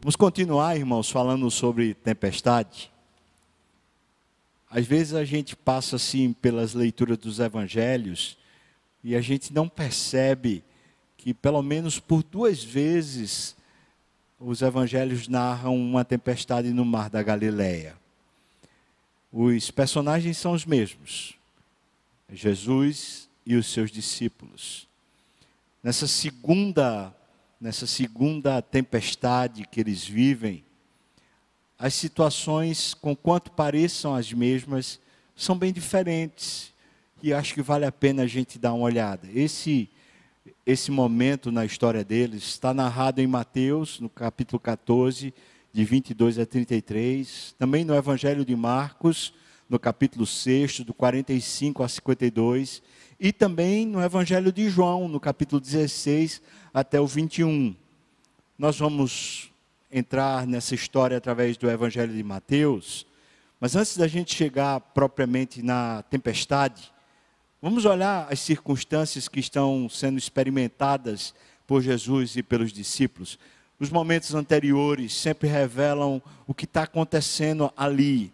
Vamos continuar, irmãos, falando sobre tempestade. Às vezes a gente passa assim pelas leituras dos evangelhos e a gente não percebe que pelo menos por duas vezes os evangelhos narram uma tempestade no mar da Galileia. Os personagens são os mesmos: Jesus e os seus discípulos. Nessa segunda nessa segunda tempestade que eles vivem, as situações, com quanto pareçam as mesmas, são bem diferentes. E acho que vale a pena a gente dar uma olhada. Esse, esse momento na história deles está narrado em Mateus, no capítulo 14, de 22 a 33. Também no Evangelho de Marcos, no capítulo 6, do 45 a 52. E também no Evangelho de João, no capítulo 16 até o 21. Nós vamos entrar nessa história através do Evangelho de Mateus, mas antes da gente chegar propriamente na tempestade, vamos olhar as circunstâncias que estão sendo experimentadas por Jesus e pelos discípulos. Os momentos anteriores sempre revelam o que está acontecendo ali.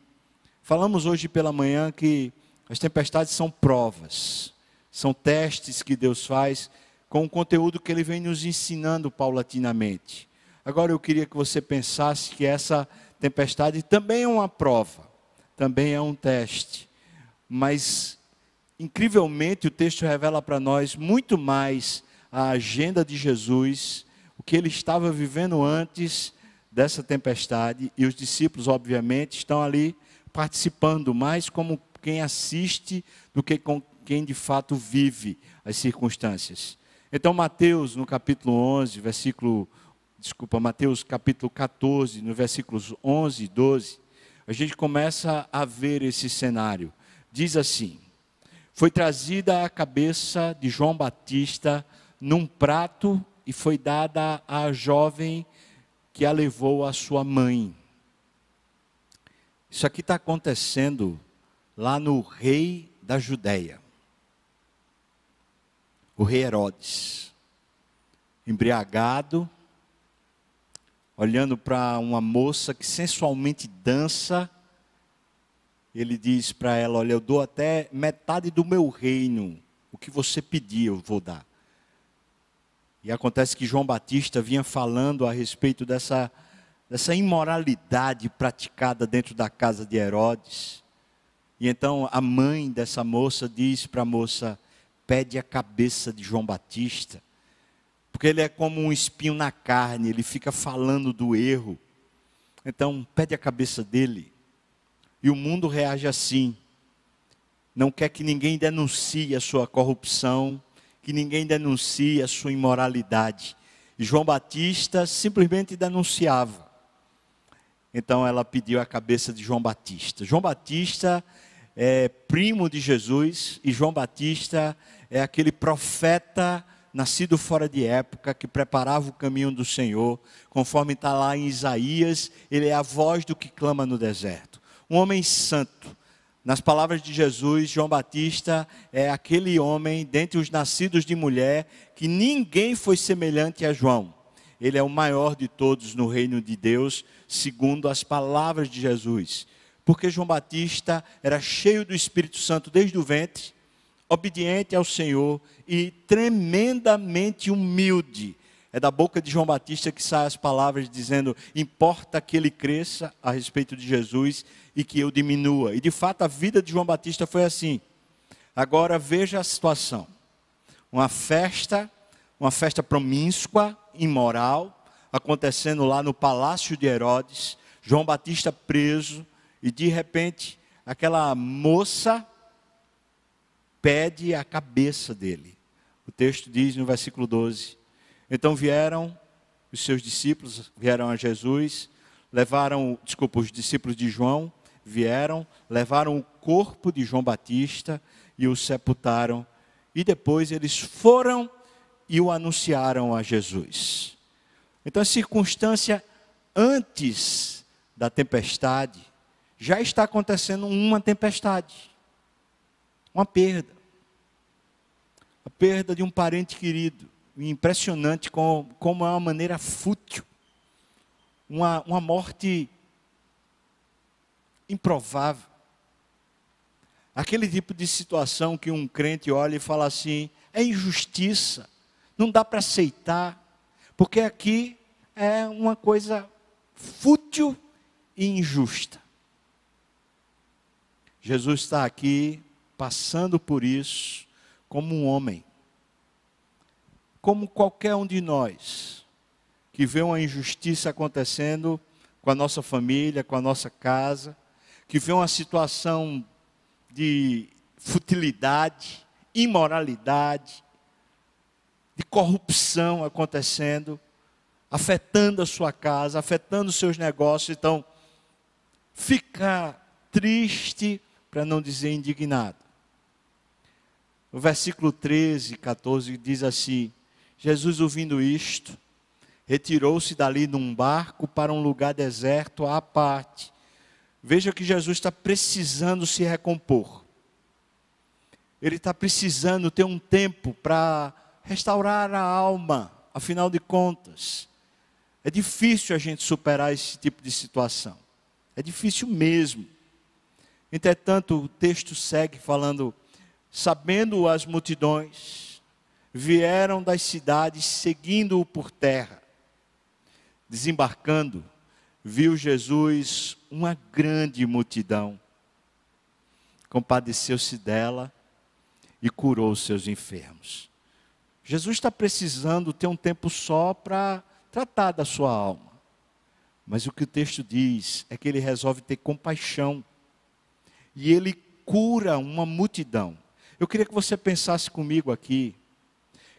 Falamos hoje pela manhã que as tempestades são provas, são testes que Deus faz com o conteúdo que ele vem nos ensinando paulatinamente. Agora eu queria que você pensasse que essa tempestade também é uma prova, também é um teste, mas incrivelmente o texto revela para nós muito mais a agenda de Jesus, o que ele estava vivendo antes dessa tempestade, e os discípulos, obviamente, estão ali participando mais como quem assiste do que com quem de fato vive as circunstâncias. Então, Mateus, no capítulo 11, versículo, desculpa, Mateus capítulo 14, no versículos 11 e 12, a gente começa a ver esse cenário. Diz assim: Foi trazida a cabeça de João Batista num prato e foi dada à jovem que a levou à sua mãe. Isso aqui está acontecendo lá no rei da Judéia o rei Herodes, embriagado, olhando para uma moça que sensualmente dança, ele diz para ela: Olha, eu dou até metade do meu reino, o que você pedir eu vou dar. E acontece que João Batista vinha falando a respeito dessa, dessa imoralidade praticada dentro da casa de Herodes. E então a mãe dessa moça diz para a moça: pede a cabeça de João Batista, porque ele é como um espinho na carne, ele fica falando do erro. Então, pede a cabeça dele. E o mundo reage assim. Não quer que ninguém denuncie a sua corrupção, que ninguém denuncie a sua imoralidade. E João Batista simplesmente denunciava. Então ela pediu a cabeça de João Batista. João Batista é primo de Jesus e João Batista é aquele profeta nascido fora de época que preparava o caminho do Senhor, conforme está lá em Isaías, ele é a voz do que clama no deserto. Um homem santo. Nas palavras de Jesus, João Batista é aquele homem dentre os nascidos de mulher que ninguém foi semelhante a João. Ele é o maior de todos no reino de Deus, segundo as palavras de Jesus porque João Batista era cheio do Espírito Santo desde o ventre, obediente ao Senhor e tremendamente humilde. É da boca de João Batista que saem as palavras dizendo: importa que ele cresça a respeito de Jesus e que eu diminua. E de fato a vida de João Batista foi assim. Agora veja a situação: uma festa, uma festa promíscua, imoral, acontecendo lá no palácio de Herodes, João Batista preso, e de repente, aquela moça pede a cabeça dele. O texto diz no versículo 12: Então vieram os seus discípulos, vieram a Jesus, levaram, desculpa, os discípulos de João vieram, levaram o corpo de João Batista e o sepultaram. E depois eles foram e o anunciaram a Jesus. Então a circunstância antes da tempestade já está acontecendo uma tempestade, uma perda. A perda de um parente querido. Impressionante como, como é uma maneira fútil, uma, uma morte improvável. Aquele tipo de situação que um crente olha e fala assim: é injustiça, não dá para aceitar, porque aqui é uma coisa fútil e injusta. Jesus está aqui passando por isso como um homem, como qualquer um de nós, que vê uma injustiça acontecendo com a nossa família, com a nossa casa, que vê uma situação de futilidade, imoralidade, de corrupção acontecendo, afetando a sua casa, afetando os seus negócios. Então, fica triste, para não dizer indignado. O versículo 13, 14 diz assim: Jesus, ouvindo isto, retirou-se dali num barco para um lugar deserto à parte Veja que Jesus está precisando se recompor. Ele está precisando ter um tempo para restaurar a alma, afinal de contas. É difícil a gente superar esse tipo de situação. É difícil mesmo. Entretanto, o texto segue falando: sabendo as multidões, vieram das cidades seguindo-o por terra, desembarcando, viu Jesus uma grande multidão, compadeceu-se dela e curou seus enfermos. Jesus está precisando ter um tempo só para tratar da sua alma. Mas o que o texto diz é que ele resolve ter compaixão. E ele cura uma multidão. Eu queria que você pensasse comigo aqui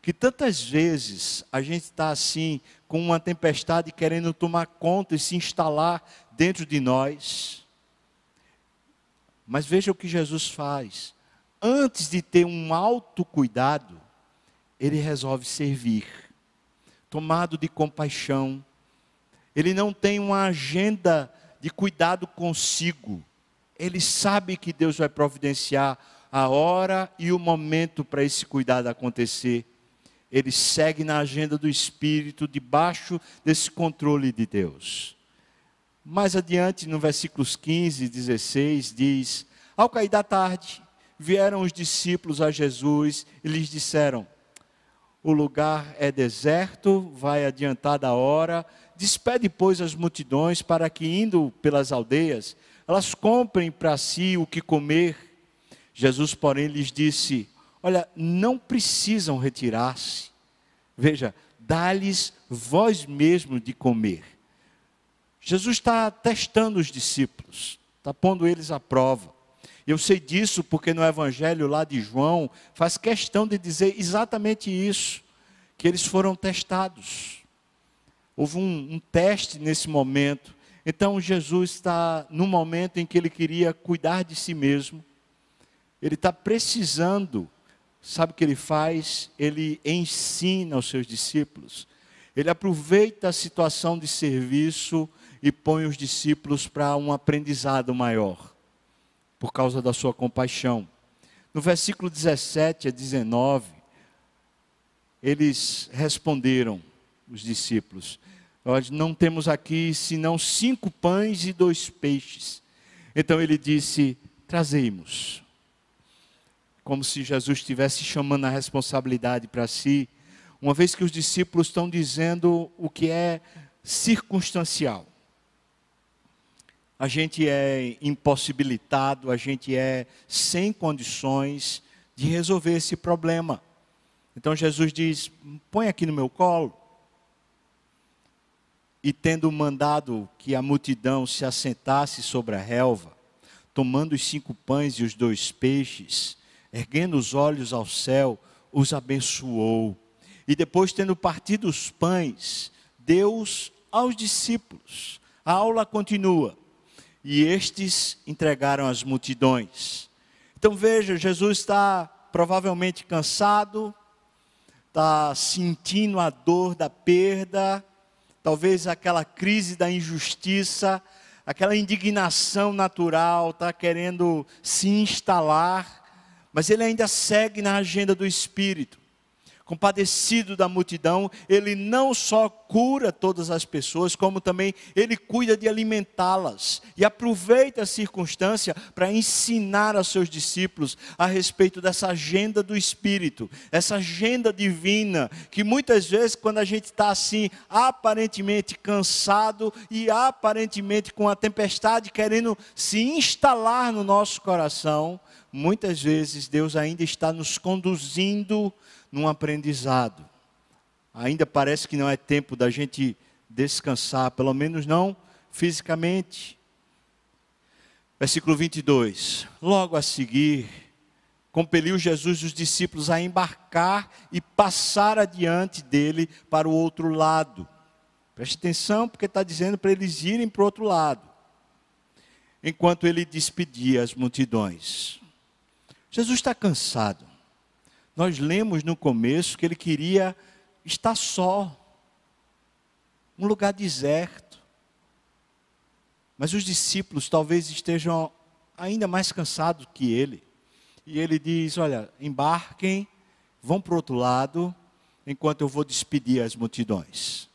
que tantas vezes a gente está assim, com uma tempestade querendo tomar conta e se instalar dentro de nós. Mas veja o que Jesus faz. Antes de ter um alto cuidado, ele resolve servir, tomado de compaixão. Ele não tem uma agenda de cuidado consigo. Ele sabe que Deus vai providenciar a hora e o momento para esse cuidado acontecer ele segue na agenda do Espírito, debaixo desse controle de Deus. Mais adiante, no versículos 15 e 16, diz: Ao cair da tarde, vieram os discípulos a Jesus e lhes disseram: O lugar é deserto, vai adiantar da hora, despede, pois, as multidões para que, indo pelas aldeias, elas comprem para si o que comer. Jesus, porém, lhes disse: Olha, não precisam retirar-se. Veja, dá-lhes vós mesmos de comer. Jesus está testando os discípulos, está pondo eles à prova. Eu sei disso porque no Evangelho lá de João faz questão de dizer exatamente isso, que eles foram testados. Houve um, um teste nesse momento. Então Jesus está no momento em que ele queria cuidar de si mesmo. Ele está precisando sabe o que ele faz? Ele ensina aos seus discípulos. Ele aproveita a situação de serviço e põe os discípulos para um aprendizado maior, por causa da sua compaixão. No versículo 17 a 19, eles responderam, os discípulos: Nós não temos aqui senão cinco pães e dois peixes. Então ele disse: Trazemos como se Jesus estivesse chamando a responsabilidade para si, uma vez que os discípulos estão dizendo o que é circunstancial. A gente é impossibilitado, a gente é sem condições de resolver esse problema. Então Jesus diz: põe aqui no meu colo. E tendo mandado que a multidão se assentasse sobre a relva, tomando os cinco pães e os dois peixes, erguendo os olhos ao céu, os abençoou. E depois, tendo partido os pães, deu-os aos discípulos. A aula continua. E estes entregaram às multidões. Então veja, Jesus está provavelmente cansado, está sentindo a dor da perda, talvez aquela crise da injustiça, aquela indignação natural, está querendo se instalar mas ele ainda segue na agenda do Espírito. compadecido da multidão, ele não só cura todas as pessoas, como também ele cuida de alimentá-las e aproveita a circunstância para ensinar aos seus discípulos a respeito dessa agenda do Espírito, essa agenda divina, que muitas vezes, quando a gente está assim, aparentemente cansado e aparentemente com a tempestade querendo se instalar no nosso coração, muitas vezes Deus ainda está nos conduzindo num aprendizado. Ainda parece que não é tempo da gente descansar, pelo menos não fisicamente. Versículo 22. Logo a seguir, compeliu Jesus os discípulos a embarcar e passar adiante dele para o outro lado. Preste atenção, porque está dizendo para eles irem para o outro lado. Enquanto ele despedia as multidões. Jesus está cansado. Nós lemos no começo que ele queria estar só, um lugar deserto. Mas os discípulos talvez estejam ainda mais cansados que ele. E ele diz: Olha, embarquem, vão para o outro lado, enquanto eu vou despedir as multidões.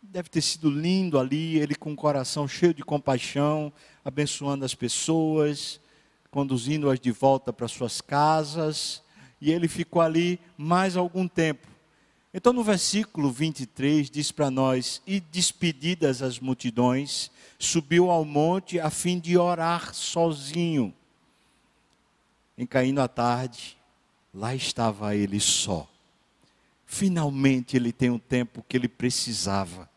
Deve ter sido lindo ali, ele com o coração cheio de compaixão, abençoando as pessoas, conduzindo-as de volta para suas casas e ele ficou ali mais algum tempo. Então, no versículo 23, diz para nós: E despedidas as multidões, subiu ao monte a fim de orar sozinho. Em caindo a tarde, lá estava ele só. Finalmente ele tem o tempo que ele precisava.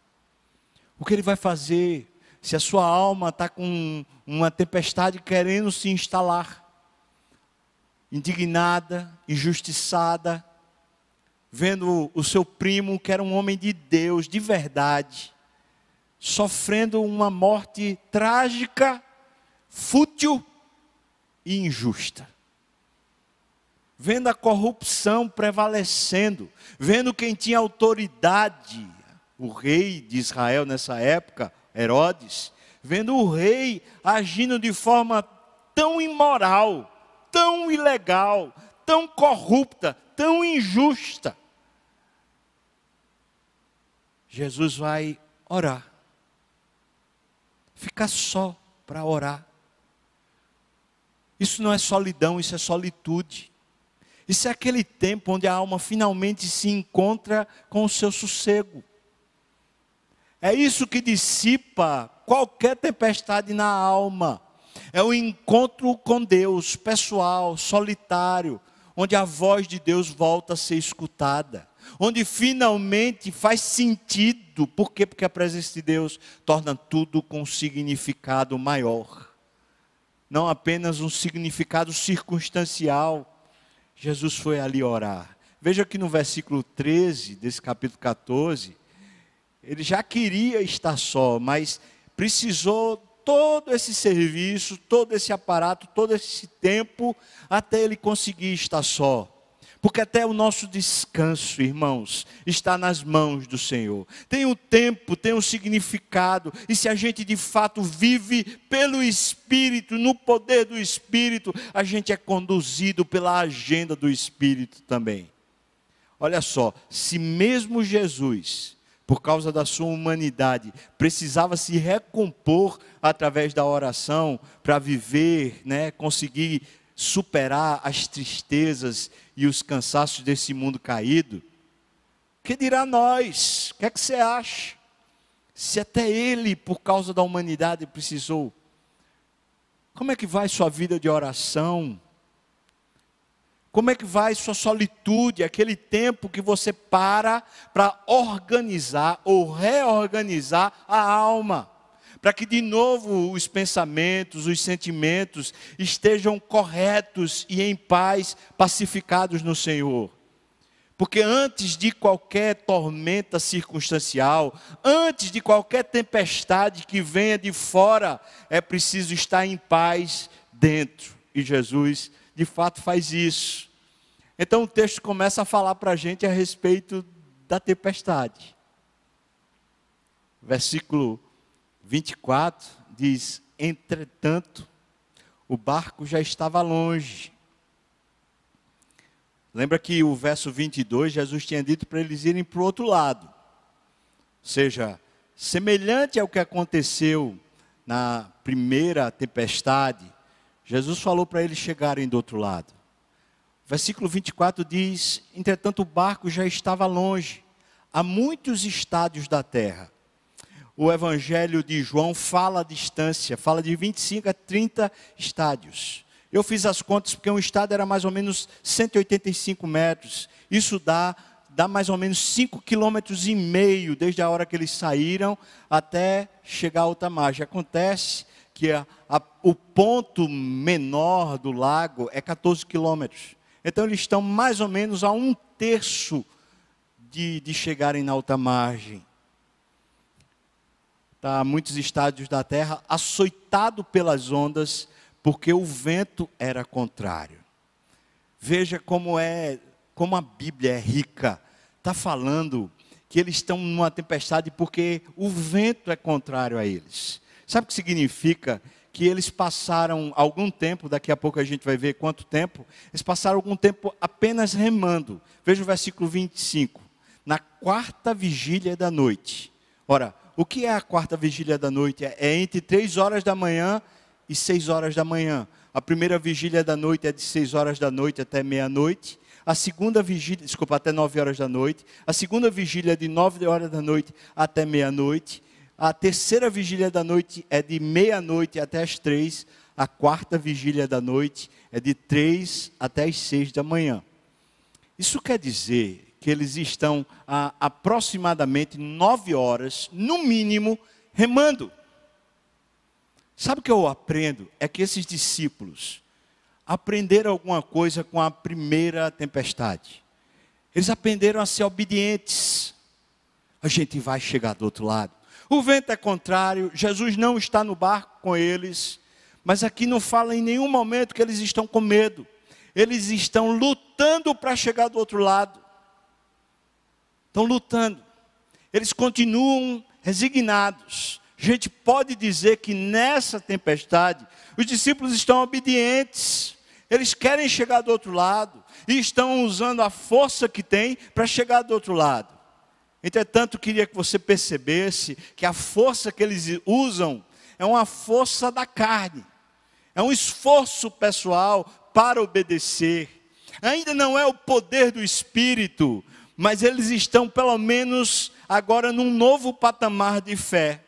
O que ele vai fazer se a sua alma está com uma tempestade querendo se instalar? indignada, injustiçada, vendo o seu primo, que era um homem de Deus, de verdade, sofrendo uma morte trágica, fútil e injusta. Vendo a corrupção prevalecendo, vendo quem tinha autoridade, o rei de Israel nessa época, Herodes, vendo o rei agindo de forma tão imoral, tão ilegal, tão corrupta, tão injusta. Jesus vai orar. Ficar só para orar. Isso não é solidão, isso é solitude. Isso é aquele tempo onde a alma finalmente se encontra com o seu sossego. É isso que dissipa qualquer tempestade na alma é o encontro com Deus, pessoal, solitário, onde a voz de Deus volta a ser escutada, onde finalmente faz sentido, por quê? Porque a presença de Deus torna tudo com um significado maior, não apenas um significado circunstancial. Jesus foi ali orar. Veja que no versículo 13 desse capítulo 14, ele já queria estar só, mas precisou todo esse serviço, todo esse aparato, todo esse tempo, até ele conseguir estar só. Porque até o nosso descanso, irmãos, está nas mãos do Senhor. Tem um tempo, tem um significado, e se a gente de fato vive pelo Espírito, no poder do Espírito, a gente é conduzido pela agenda do Espírito também. Olha só, se mesmo Jesus por causa da sua humanidade, precisava se recompor através da oração para viver, né, conseguir superar as tristezas e os cansaços desse mundo caído. Que dirá nós? O que é que você acha? Se até ele, por causa da humanidade, precisou. Como é que vai sua vida de oração? Como é que vai sua solitude, aquele tempo que você para para organizar ou reorganizar a alma? Para que de novo os pensamentos, os sentimentos estejam corretos e em paz, pacificados no Senhor. Porque antes de qualquer tormenta circunstancial, antes de qualquer tempestade que venha de fora, é preciso estar em paz dentro. E Jesus, de fato, faz isso. Então o texto começa a falar para a gente a respeito da tempestade. Versículo 24 diz: Entretanto, o barco já estava longe, Lembra que o verso 22, Jesus tinha dito para eles irem para o outro lado. Ou seja, semelhante ao que aconteceu na primeira tempestade, Jesus falou para eles chegarem do outro lado. Versículo 24 diz: Entretanto, o barco já estava longe, a muitos estádios da terra. O Evangelho de João fala a distância, fala de 25 a 30 estádios. Eu fiz as contas porque um estádio era mais ou menos 185 metros. Isso dá, dá mais ou menos 5 quilômetros e meio desde a hora que eles saíram até chegar a alta margem. Acontece que a, a, o ponto menor do lago é 14 quilômetros. Então eles estão mais ou menos a um terço de, de chegarem na alta margem. Tá, muitos estádios da terra açoitado pelas ondas porque o vento era contrário. Veja como é, como a Bíblia é rica. Está falando que eles estão numa tempestade porque o vento é contrário a eles. Sabe o que significa? Que eles passaram algum tempo, daqui a pouco a gente vai ver quanto tempo, eles passaram algum tempo apenas remando. Veja o versículo 25. Na quarta vigília da noite. Ora, o que é a quarta vigília da noite? É entre três horas da manhã e seis horas da manhã. A primeira vigília da noite é de seis horas da noite até meia-noite. A segunda vigília, desculpa, até nove horas da noite. A segunda vigília é de nove horas da noite até meia-noite. A terceira vigília da noite é de meia-noite até as três. A quarta vigília da noite é de três até as seis da manhã. Isso quer dizer que eles estão a aproximadamente nove horas, no mínimo, remando. Sabe o que eu aprendo? É que esses discípulos aprenderam alguma coisa com a primeira tempestade. Eles aprenderam a ser obedientes. A gente vai chegar do outro lado. O vento é contrário, Jesus não está no barco com eles, mas aqui não fala em nenhum momento que eles estão com medo. Eles estão lutando para chegar do outro lado. Estão lutando. Eles continuam resignados a gente pode dizer que nessa tempestade, os discípulos estão obedientes, eles querem chegar do outro lado, e estão usando a força que têm para chegar do outro lado. Entretanto, queria que você percebesse que a força que eles usam é uma força da carne, é um esforço pessoal para obedecer. Ainda não é o poder do Espírito, mas eles estão, pelo menos, agora num novo patamar de fé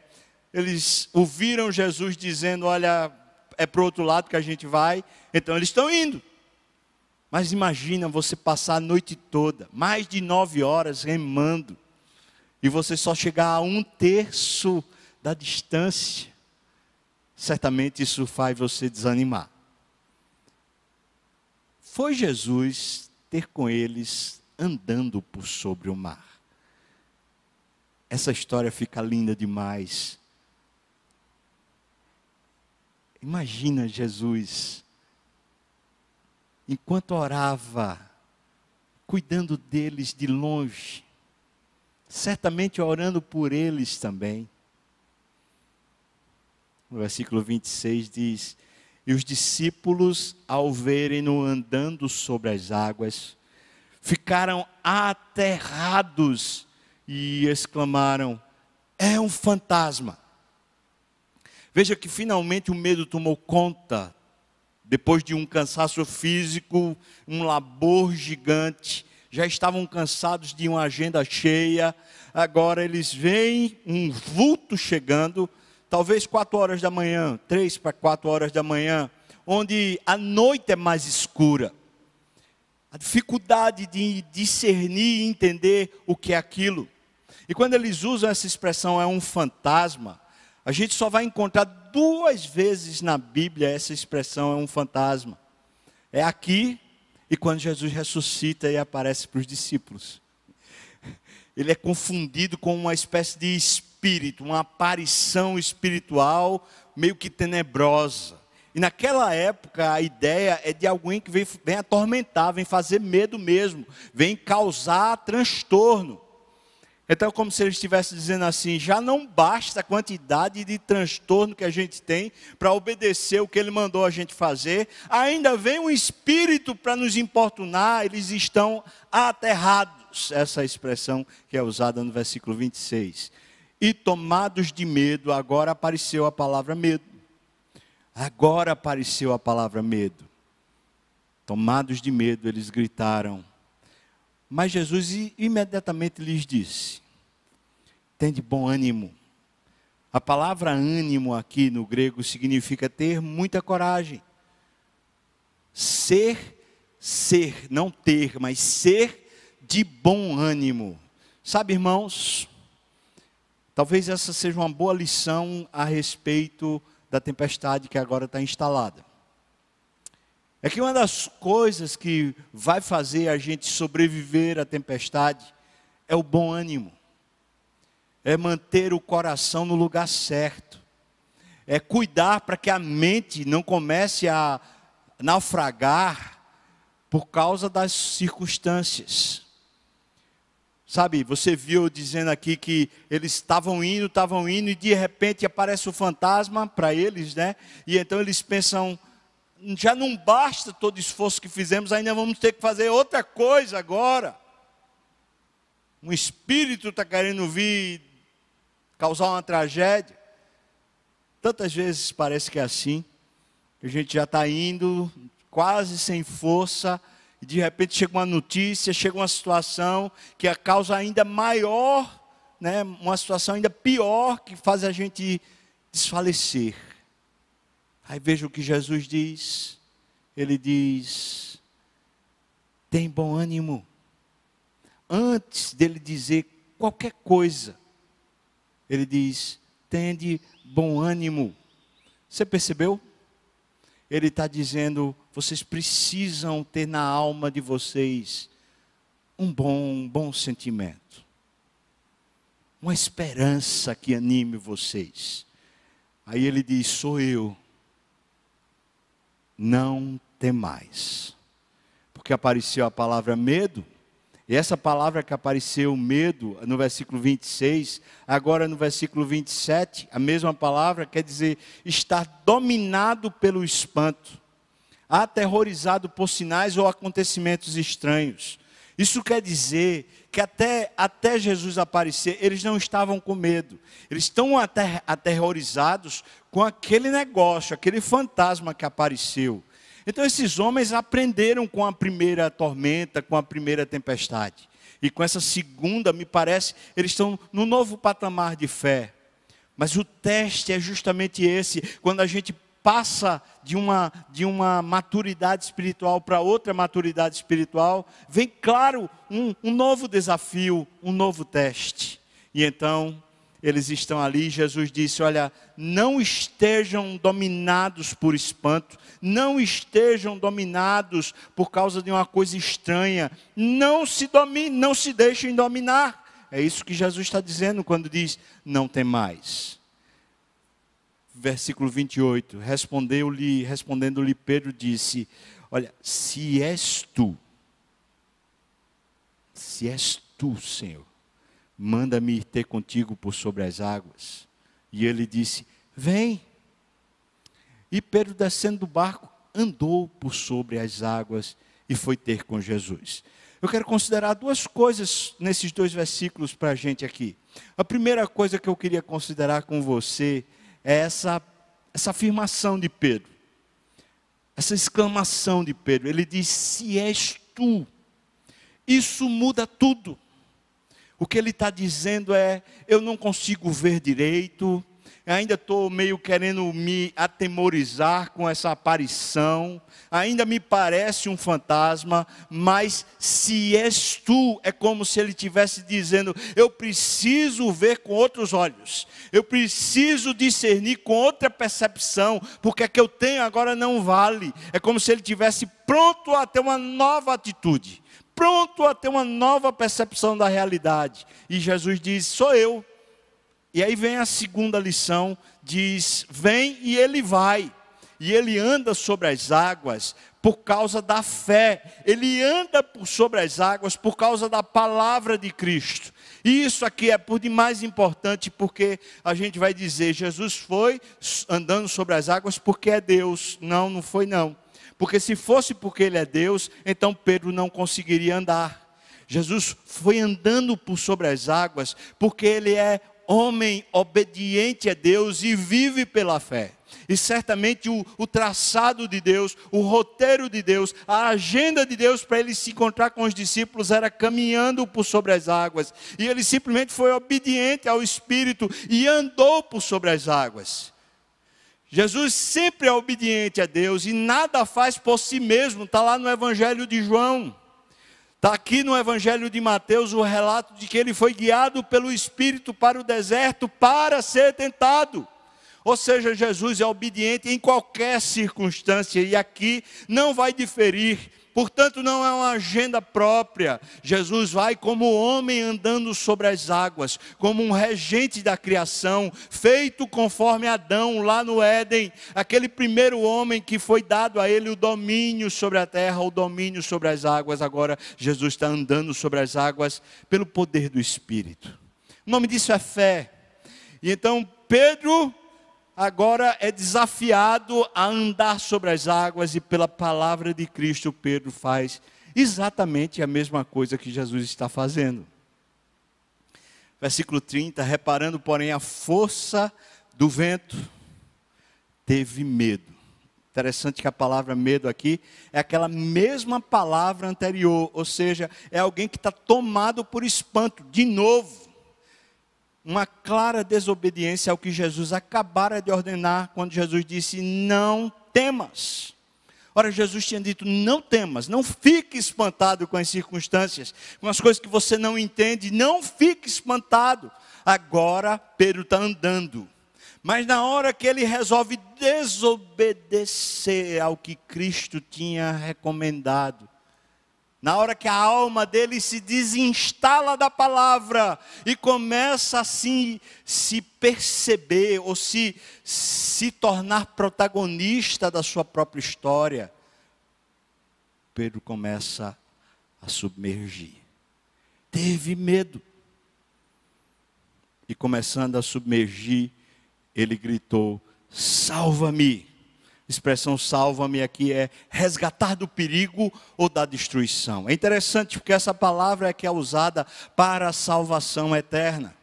eles ouviram Jesus dizendo: Olha, é para o outro lado que a gente vai, então eles estão indo. Mas imagina você passar a noite toda, mais de nove horas remando, e você só chegar a um terço da distância. Certamente isso faz você desanimar. Foi Jesus ter com eles andando por sobre o mar. Essa história fica linda demais Imagina Jesus, enquanto orava, cuidando deles de longe, certamente orando por eles também. No versículo 26 diz: E os discípulos, ao verem-no andando sobre as águas, ficaram aterrados e exclamaram: É um fantasma. Veja que finalmente o medo tomou conta, depois de um cansaço físico, um labor gigante, já estavam cansados de uma agenda cheia, agora eles veem um vulto chegando, talvez quatro horas da manhã, três para quatro horas da manhã, onde a noite é mais escura. A dificuldade de discernir e entender o que é aquilo. E quando eles usam essa expressão, é um fantasma, a gente só vai encontrar duas vezes na Bíblia essa expressão é um fantasma. É aqui e quando Jesus ressuscita e aparece para os discípulos. Ele é confundido com uma espécie de espírito, uma aparição espiritual meio que tenebrosa. E naquela época a ideia é de alguém que vem, vem atormentar, vem fazer medo mesmo, vem causar transtorno. Então, como se ele estivesse dizendo assim: já não basta a quantidade de transtorno que a gente tem para obedecer o que ele mandou a gente fazer, ainda vem um espírito para nos importunar, eles estão aterrados. Essa expressão que é usada no versículo 26. E tomados de medo, agora apareceu a palavra medo. Agora apareceu a palavra medo. Tomados de medo, eles gritaram: mas Jesus imediatamente lhes disse: tem de bom ânimo. A palavra ânimo aqui no grego significa ter muita coragem. Ser, ser, não ter, mas ser de bom ânimo. Sabe, irmãos, talvez essa seja uma boa lição a respeito da tempestade que agora está instalada. É que uma das coisas que vai fazer a gente sobreviver à tempestade é o bom ânimo, é manter o coração no lugar certo, é cuidar para que a mente não comece a naufragar por causa das circunstâncias. Sabe, você viu dizendo aqui que eles estavam indo, estavam indo, e de repente aparece o fantasma para eles, né? E então eles pensam, já não basta todo o esforço que fizemos, ainda vamos ter que fazer outra coisa agora. Um espírito está querendo vir causar uma tragédia. Tantas vezes parece que é assim, que a gente já está indo quase sem força, e de repente chega uma notícia, chega uma situação que a causa ainda maior, né, uma situação ainda pior que faz a gente desfalecer. Aí veja o que Jesus diz. Ele diz: tem bom ânimo. Antes dele dizer qualquer coisa, ele diz: tende bom ânimo. Você percebeu? Ele está dizendo: vocês precisam ter na alma de vocês um bom, um bom sentimento, uma esperança que anime vocês. Aí ele diz: sou eu não temais. Porque apareceu a palavra medo, e essa palavra que apareceu, medo, no versículo 26, agora no versículo 27, a mesma palavra quer dizer estar dominado pelo espanto, aterrorizado por sinais ou acontecimentos estranhos. Isso quer dizer que até, até Jesus aparecer, eles não estavam com medo. Eles estão ater, aterrorizados com aquele negócio, aquele fantasma que apareceu. Então esses homens aprenderam com a primeira tormenta, com a primeira tempestade. E com essa segunda, me parece, eles estão no novo patamar de fé. Mas o teste é justamente esse, quando a gente passa de uma, de uma maturidade espiritual para outra maturidade espiritual, vem claro um, um novo desafio, um novo teste. E então eles estão ali. Jesus disse: Olha, não estejam dominados por espanto, não estejam dominados por causa de uma coisa estranha, não se domine, não se deixem dominar. É isso que Jesus está dizendo quando diz: Não tem mais versículo 28, respondeu-lhe, respondendo-lhe Pedro disse: Olha, se és tu, se és tu, Senhor, manda-me ir ter contigo por sobre as águas. E ele disse: Vem. E Pedro, descendo do barco, andou por sobre as águas e foi ter com Jesus. Eu quero considerar duas coisas nesses dois versículos para a gente aqui. A primeira coisa que eu queria considerar com você é essa, essa afirmação de Pedro, essa exclamação de Pedro. Ele diz: Se és tu, isso muda tudo. O que ele está dizendo é: eu não consigo ver direito, ainda estou meio querendo me atemorizar com essa aparição, ainda me parece um fantasma, mas se és tu, é como se ele estivesse dizendo: eu preciso ver com outros olhos, eu preciso discernir com outra percepção, porque a que eu tenho agora não vale. É como se ele tivesse pronto a ter uma nova atitude. Pronto a ter uma nova percepção da realidade. E Jesus diz: Sou eu, e aí vem a segunda lição, diz: vem e ele vai. E ele anda sobre as águas por causa da fé. Ele anda por sobre as águas por causa da palavra de Cristo. E isso aqui é por demais importante, porque a gente vai dizer: Jesus foi andando sobre as águas porque é Deus. Não, não foi não. Porque se fosse porque ele é Deus, então Pedro não conseguiria andar. Jesus foi andando por sobre as águas porque ele é homem obediente a Deus e vive pela fé. E certamente o, o, traçado de Deus, o roteiro de Deus, a agenda de Deus para ele se encontrar com os discípulos era caminhando por sobre as águas. E ele simplesmente foi obediente ao Espírito e andou por sobre as águas. Jesus sempre é obediente a Deus e nada faz por si mesmo, está lá no Evangelho de João. Está aqui no Evangelho de Mateus o relato de que ele foi guiado pelo Espírito para o deserto para ser tentado. Ou seja, Jesus é obediente em qualquer circunstância e aqui não vai diferir. Portanto, não é uma agenda própria. Jesus vai como homem andando sobre as águas, como um regente da criação, feito conforme Adão lá no Éden, aquele primeiro homem que foi dado a ele o domínio sobre a terra, o domínio sobre as águas. Agora, Jesus está andando sobre as águas pelo poder do Espírito. O nome disso é fé. E então, Pedro agora é desafiado a andar sobre as águas e pela palavra de Cristo, Pedro faz exatamente a mesma coisa que Jesus está fazendo. Versículo 30, reparando, porém, a força do vento, teve medo. Interessante que a palavra medo aqui é aquela mesma palavra anterior, ou seja, é alguém que está tomado por espanto, de novo uma clara desobediência ao que Jesus acabara de ordenar, quando Jesus disse: Não temas. Ora, Jesus tinha dito: Não temas, não fique espantado com as circunstâncias, com as coisas que você não entende, não fique espantado. Agora Pedro está andando. Mas na hora que ele resolve desobedecer ao que Cristo tinha recomendado, na hora que a alma dele se desinstala da palavra e começa assim se perceber ou se se tornar protagonista da sua própria história, Pedro começa a submergir. Teve medo. E começando a submergir, ele gritou: Salva-me expressão salva-me aqui é resgatar do perigo ou da destruição. É interessante porque essa palavra é que é usada para a salvação eterna.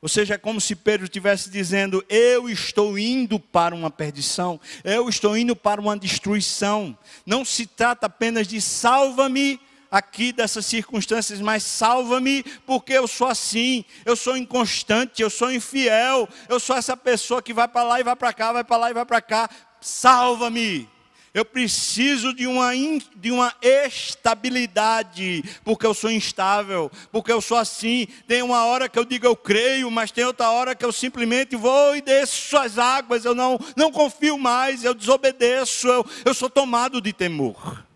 Ou seja, é como se Pedro estivesse dizendo: Eu estou indo para uma perdição, eu estou indo para uma destruição. Não se trata apenas de salva-me aqui dessas circunstâncias, mas salva-me porque eu sou assim, eu sou inconstante, eu sou infiel, eu sou essa pessoa que vai para lá e vai para cá, vai para lá e vai para cá salva-me. Eu preciso de uma, de uma estabilidade, porque eu sou instável, porque eu sou assim. Tem uma hora que eu digo eu creio, mas tem outra hora que eu simplesmente vou e desço as águas, eu não, não confio mais, eu desobedeço, eu, eu sou tomado de temor.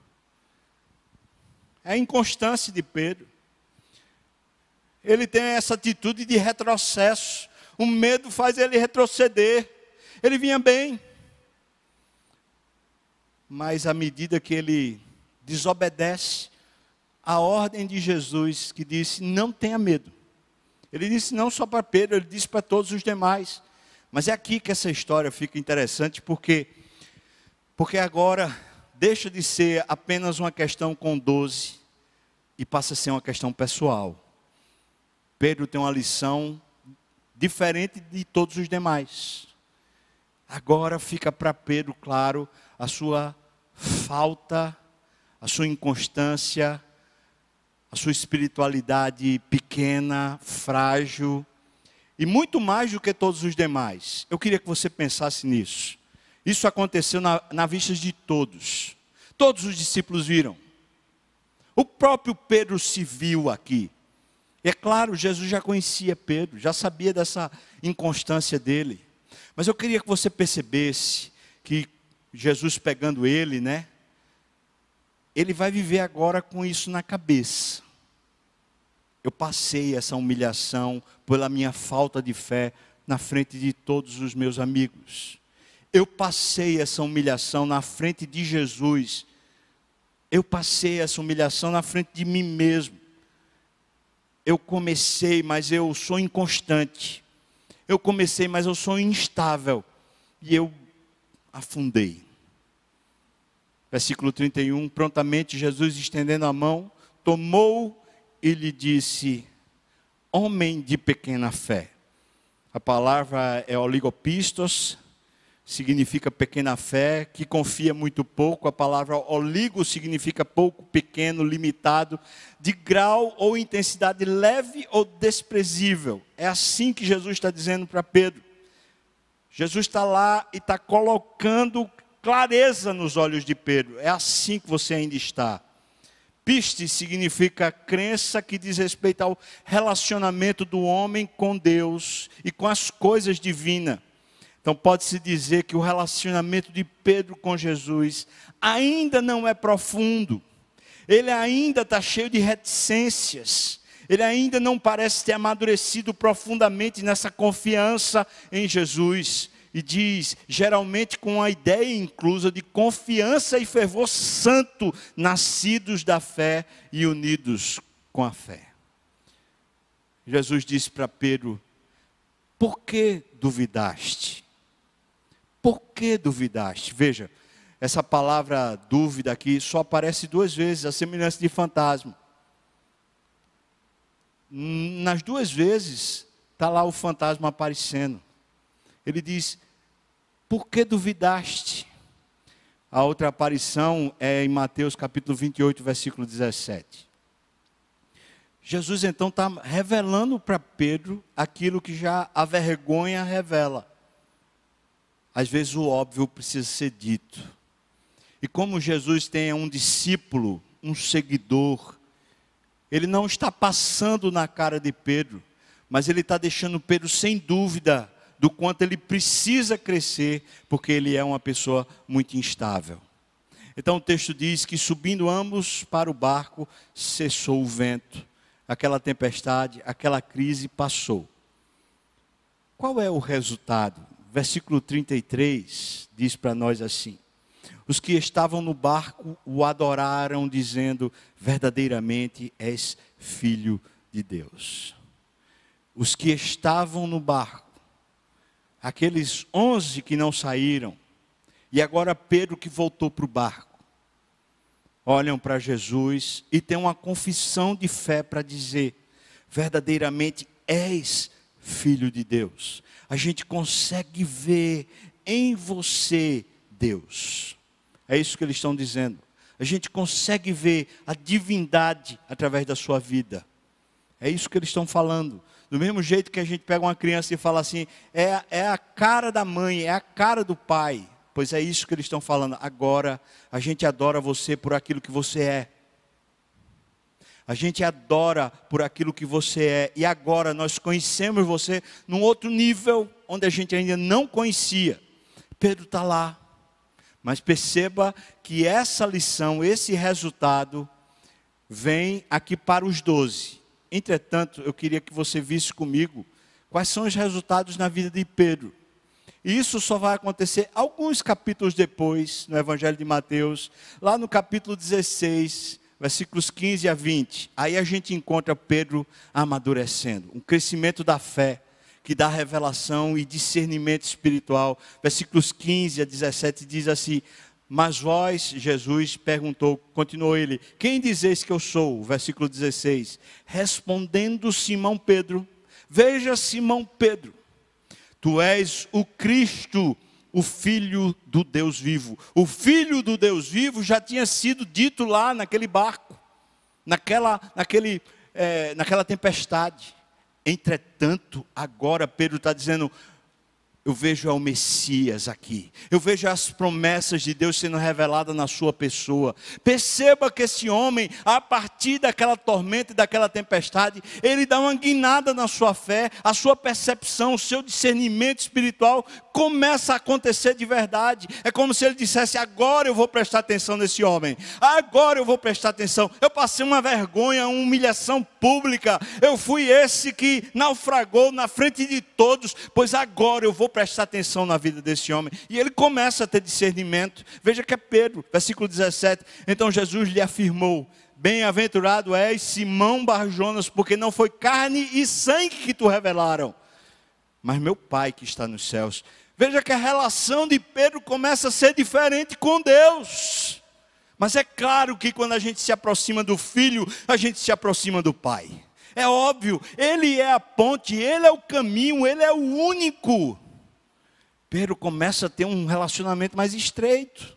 É a inconstância de Pedro. Ele tem essa atitude de retrocesso. O medo faz ele retroceder. Ele vinha bem mas à medida que ele desobedece a ordem de Jesus, que disse: não tenha medo. Ele disse não só para Pedro, ele disse para todos os demais. Mas é aqui que essa história fica interessante, porque, porque agora deixa de ser apenas uma questão com doze e passa a ser uma questão pessoal. Pedro tem uma lição diferente de todos os demais. Agora fica para Pedro claro a sua falta, a sua inconstância, a sua espiritualidade pequena, frágil, e muito mais do que todos os demais. Eu queria que você pensasse nisso. Isso aconteceu na, na vista de todos. Todos os discípulos viram. O próprio Pedro se viu aqui. É claro, Jesus já conhecia Pedro, já sabia dessa inconstância dele. Mas eu queria que você percebesse que Jesus pegando ele, né? Ele vai viver agora com isso na cabeça. Eu passei essa humilhação pela minha falta de fé na frente de todos os meus amigos. Eu passei essa humilhação na frente de Jesus. Eu passei essa humilhação na frente de mim mesmo. eu comecei, mas eu sou inconstante. Eu comecei, mas eu sou instável. E eu afundei. Versículo 31, prontamente Jesus estendendo a mão, tomou e lhe disse: Homem de pequena fé. A palavra é oligopistos, significa pequena fé, que confia muito pouco. A palavra oligo significa pouco, pequeno, limitado, de grau ou intensidade leve ou desprezível. É assim que Jesus está dizendo para Pedro. Jesus está lá e está colocando clareza nos olhos de Pedro. É assim que você ainda está. Piste significa crença que diz respeito ao relacionamento do homem com Deus e com as coisas divinas. Então pode-se dizer que o relacionamento de Pedro com Jesus ainda não é profundo, ele ainda está cheio de reticências, ele ainda não parece ter amadurecido profundamente nessa confiança em Jesus e diz, geralmente com a ideia inclusa de confiança e fervor santo, nascidos da fé e unidos com a fé. Jesus disse para Pedro: Por que duvidaste? Por que duvidaste? Veja, essa palavra dúvida aqui só aparece duas vezes, a semelhança de fantasma. Nas duas vezes, está lá o fantasma aparecendo. Ele diz: Por que duvidaste? A outra aparição é em Mateus capítulo 28, versículo 17. Jesus então está revelando para Pedro aquilo que já a vergonha revela. Às vezes o óbvio precisa ser dito. E como Jesus tem um discípulo, um seguidor, ele não está passando na cara de Pedro, mas ele está deixando Pedro sem dúvida do quanto ele precisa crescer, porque ele é uma pessoa muito instável. Então o texto diz que subindo ambos para o barco, cessou o vento, aquela tempestade, aquela crise passou. Qual é o resultado? Versículo 33 diz para nós assim: Os que estavam no barco o adoraram, dizendo: Verdadeiramente és filho de Deus. Os que estavam no barco aqueles onze que não saíram, e agora Pedro que voltou para o barco, olham para Jesus e tem uma confissão de fé para dizer: verdadeiramente és filho de Deus. A gente consegue ver em você Deus. É isso que eles estão dizendo. A gente consegue ver a divindade através da sua vida. É isso que eles estão falando. Do mesmo jeito que a gente pega uma criança e fala assim, é, é a cara da mãe, é a cara do pai. Pois é isso que eles estão falando. Agora a gente adora você por aquilo que você é. A gente adora por aquilo que você é. E agora nós conhecemos você num outro nível onde a gente ainda não conhecia. Pedro está lá. Mas perceba que essa lição, esse resultado, vem aqui para os doze. Entretanto, eu queria que você visse comigo quais são os resultados na vida de Pedro. E isso só vai acontecer alguns capítulos depois, no Evangelho de Mateus, lá no capítulo 16, versículos 15 a 20. Aí a gente encontra Pedro amadurecendo, um crescimento da fé que dá revelação e discernimento espiritual. Versículos 15 a 17 diz assim: mas vós, Jesus, perguntou, continuou ele: Quem dizeis que eu sou? Versículo 16. Respondendo Simão Pedro: Veja, Simão Pedro, tu és o Cristo, o Filho do Deus vivo. O Filho do Deus vivo já tinha sido dito lá naquele barco, naquela, naquele, é, naquela tempestade. Entretanto, agora Pedro está dizendo: eu vejo o Messias aqui. Eu vejo as promessas de Deus sendo reveladas na sua pessoa. Perceba que esse homem, a partir daquela tormenta e daquela tempestade, ele dá uma guinada na sua fé, a sua percepção, o seu discernimento espiritual começa a acontecer de verdade. É como se ele dissesse: agora eu vou prestar atenção nesse homem. Agora eu vou prestar atenção. Eu passei uma vergonha, uma humilhação pública. Eu fui esse que naufragou na frente de todos, pois agora eu vou prestar atenção na vida desse homem. E ele começa a ter discernimento. Veja que é Pedro, versículo 17. Então Jesus lhe afirmou: Bem-aventurado és Simão Barjonas, porque não foi carne e sangue que tu revelaram, mas meu Pai que está nos céus. Veja que a relação de Pedro começa a ser diferente com Deus. Mas é claro que quando a gente se aproxima do filho, a gente se aproxima do pai. É óbvio, ele é a ponte, ele é o caminho, ele é o único. Pedro começa a ter um relacionamento mais estreito.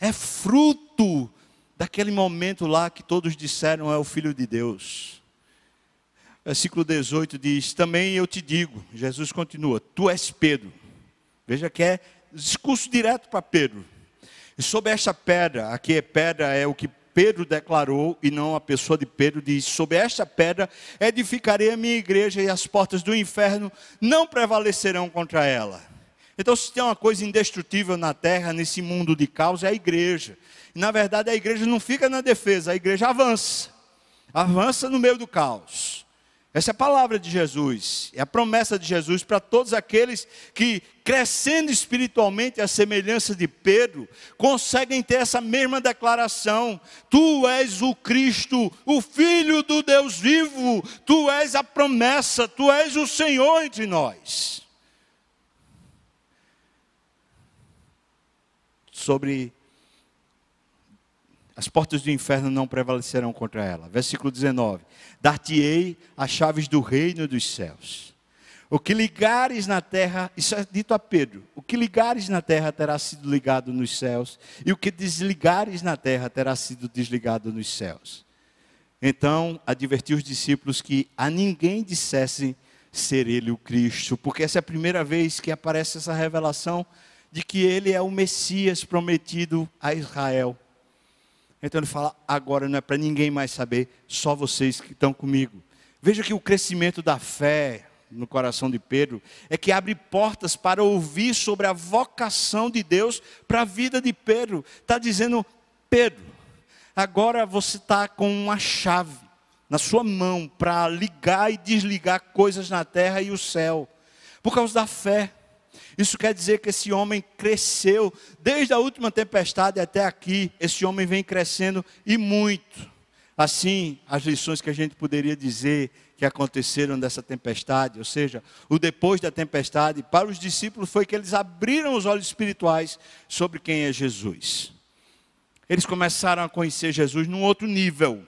É fruto daquele momento lá que todos disseram é o filho de Deus. Versículo 18 diz: Também eu te digo, Jesus continua, tu és Pedro. Veja que é discurso direto para Pedro. E sobre esta pedra, aqui é pedra, é o que Pedro declarou, e não a pessoa de Pedro, diz: Sobre esta pedra edificarei a minha igreja, e as portas do inferno não prevalecerão contra ela. Então, se tem uma coisa indestrutível na terra, nesse mundo de caos, é a igreja. E, na verdade, a igreja não fica na defesa, a igreja avança. Avança no meio do caos. Essa é a palavra de Jesus, é a promessa de Jesus para todos aqueles que, crescendo espiritualmente à semelhança de Pedro, conseguem ter essa mesma declaração: Tu és o Cristo, o Filho do Deus vivo, Tu és a promessa, Tu és o Senhor entre nós. Sobre as portas do inferno não prevalecerão contra ela. Versículo 19: Dar-te-ei as chaves do reino dos céus. O que ligares na terra, isso é dito a Pedro: o que ligares na terra terá sido ligado nos céus, e o que desligares na terra terá sido desligado nos céus. Então, advertiu os discípulos que a ninguém dissessem ser ele o Cristo, porque essa é a primeira vez que aparece essa revelação de que ele é o Messias prometido a Israel. Então ele fala: agora não é para ninguém mais saber, só vocês que estão comigo. Veja que o crescimento da fé no coração de Pedro é que abre portas para ouvir sobre a vocação de Deus para a vida de Pedro. Está dizendo, Pedro, agora você está com uma chave na sua mão para ligar e desligar coisas na terra e o céu, por causa da fé. Isso quer dizer que esse homem cresceu desde a última tempestade até aqui. Esse homem vem crescendo e muito. Assim, as lições que a gente poderia dizer que aconteceram dessa tempestade, ou seja, o depois da tempestade, para os discípulos foi que eles abriram os olhos espirituais sobre quem é Jesus. Eles começaram a conhecer Jesus num outro nível,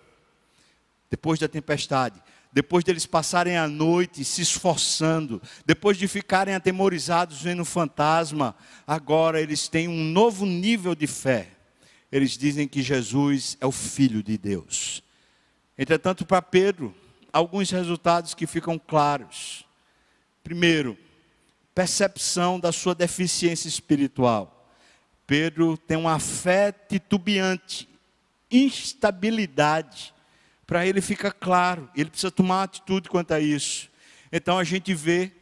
depois da tempestade depois deles passarem a noite se esforçando, depois de ficarem atemorizados vendo fantasma, agora eles têm um novo nível de fé. Eles dizem que Jesus é o Filho de Deus. Entretanto, para Pedro, alguns resultados que ficam claros. Primeiro, percepção da sua deficiência espiritual. Pedro tem uma fé titubeante, instabilidade para ele fica claro, ele precisa tomar atitude quanto a isso. Então a gente vê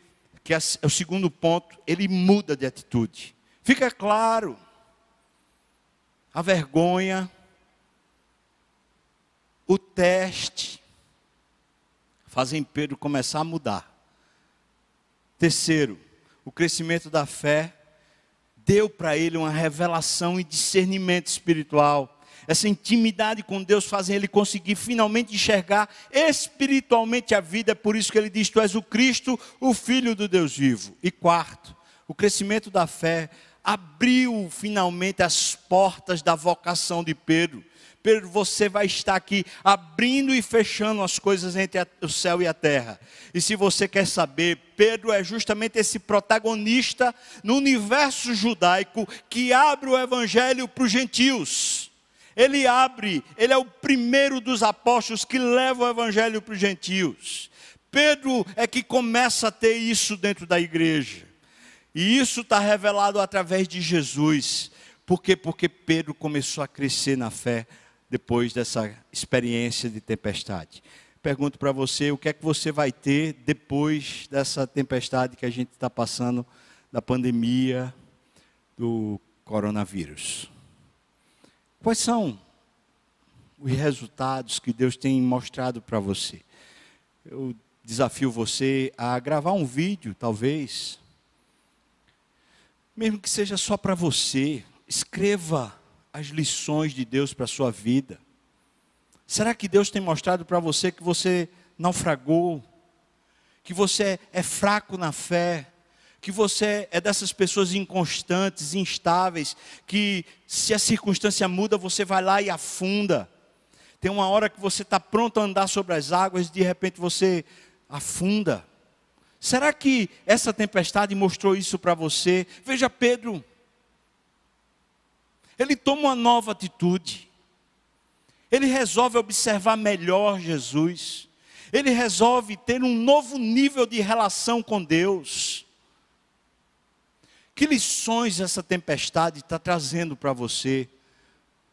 que é o segundo ponto, ele muda de atitude. Fica claro, a vergonha, o teste, fazem Pedro começar a mudar. Terceiro, o crescimento da fé deu para ele uma revelação e discernimento espiritual essa intimidade com Deus fazem ele conseguir finalmente enxergar espiritualmente a vida. É por isso que ele diz: Tu és o Cristo, o Filho do Deus vivo. E quarto, o crescimento da fé abriu finalmente as portas da vocação de Pedro. Pedro, você vai estar aqui abrindo e fechando as coisas entre o céu e a terra. E se você quer saber, Pedro é justamente esse protagonista no universo judaico que abre o evangelho para os gentios. Ele abre, ele é o primeiro dos apóstolos que leva o evangelho para os gentios. Pedro é que começa a ter isso dentro da igreja. E isso está revelado através de Jesus. Por quê? Porque Pedro começou a crescer na fé depois dessa experiência de tempestade. Pergunto para você, o que é que você vai ter depois dessa tempestade que a gente está passando, da pandemia do coronavírus? Quais são os resultados que Deus tem mostrado para você? Eu desafio você a gravar um vídeo, talvez, mesmo que seja só para você, escreva as lições de Deus para a sua vida. Será que Deus tem mostrado para você que você naufragou? Que você é fraco na fé? Que você é dessas pessoas inconstantes, instáveis, que se a circunstância muda, você vai lá e afunda. Tem uma hora que você está pronto a andar sobre as águas e de repente você afunda. Será que essa tempestade mostrou isso para você? Veja Pedro. Ele toma uma nova atitude. Ele resolve observar melhor Jesus. Ele resolve ter um novo nível de relação com Deus. Que lições essa tempestade está trazendo para você?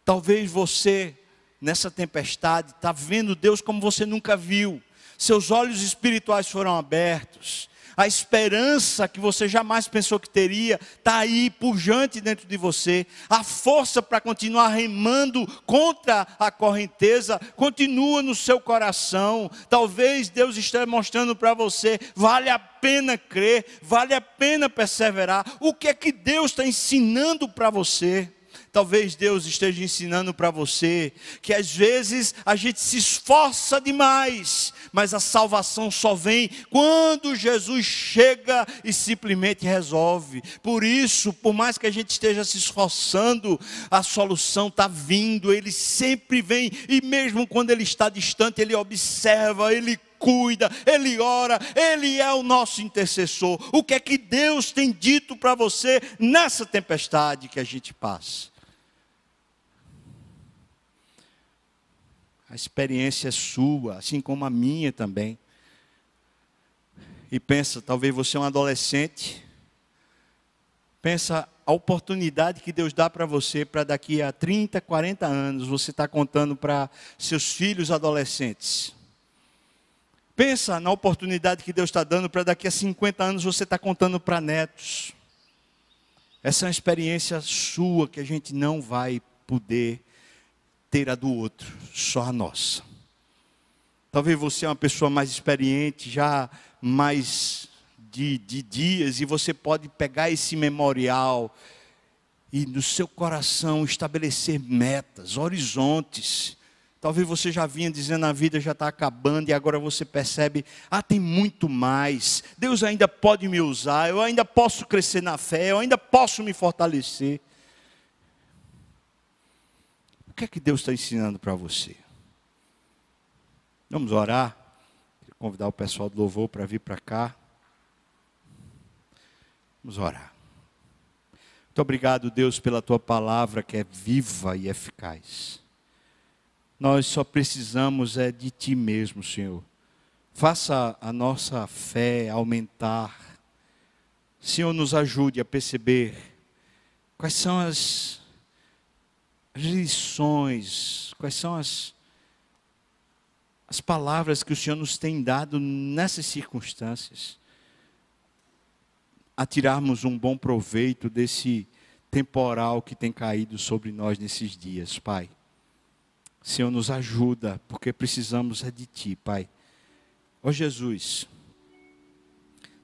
Talvez você, nessa tempestade, está vendo Deus como você nunca viu. Seus olhos espirituais foram abertos a esperança que você jamais pensou que teria, está aí pujante dentro de você, a força para continuar remando contra a correnteza, continua no seu coração. Talvez Deus esteja mostrando para você, vale a pena crer, vale a pena perseverar. O que é que Deus está ensinando para você? Talvez Deus esteja ensinando para você que às vezes a gente se esforça demais, mas a salvação só vem quando Jesus chega e simplesmente resolve. Por isso, por mais que a gente esteja se esforçando, a solução está vindo, ele sempre vem, e mesmo quando ele está distante, ele observa, ele cuida, Ele ora, Ele é o nosso intercessor. O que é que Deus tem dito para você nessa tempestade que a gente passa? A experiência é sua, assim como a minha também. E pensa, talvez você é um adolescente. Pensa a oportunidade que Deus dá para você para daqui a 30, 40 anos você está contando para seus filhos adolescentes. Pensa na oportunidade que Deus está dando para daqui a 50 anos você está contando para netos. Essa é uma experiência sua que a gente não vai poder ter a do outro, só a nossa. Talvez você é uma pessoa mais experiente, já mais de, de dias, e você pode pegar esse memorial e no seu coração estabelecer metas, horizontes. Talvez você já vinha dizendo a vida já está acabando e agora você percebe, ah, tem muito mais. Deus ainda pode me usar, eu ainda posso crescer na fé, eu ainda posso me fortalecer que é que Deus está ensinando para você? Vamos orar. Convidar o pessoal do louvor para vir para cá. Vamos orar. Muito obrigado, Deus, pela tua palavra que é viva e eficaz. Nós só precisamos é de ti mesmo, Senhor. Faça a nossa fé aumentar. Senhor, nos ajude a perceber quais são as lições, quais são as, as palavras que o Senhor nos tem dado nessas circunstâncias, a tirarmos um bom proveito desse temporal que tem caído sobre nós nesses dias, Pai. Senhor, nos ajuda, porque precisamos é de Ti, Pai. Ó Jesus,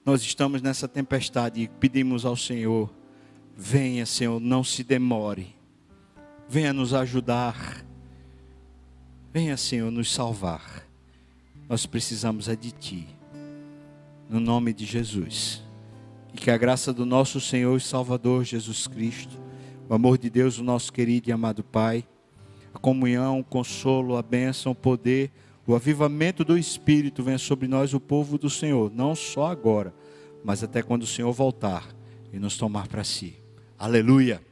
nós estamos nessa tempestade e pedimos ao Senhor, venha, Senhor, não se demore venha nos ajudar. Venha, Senhor, nos salvar. Nós precisamos é de Ti. No nome de Jesus. E que a graça do nosso Senhor e Salvador Jesus Cristo, o amor de Deus, o nosso querido e amado Pai, a comunhão, o consolo, a bênção, o poder, o avivamento do Espírito venha sobre nós, o povo do Senhor, não só agora, mas até quando o Senhor voltar e nos tomar para si. Aleluia.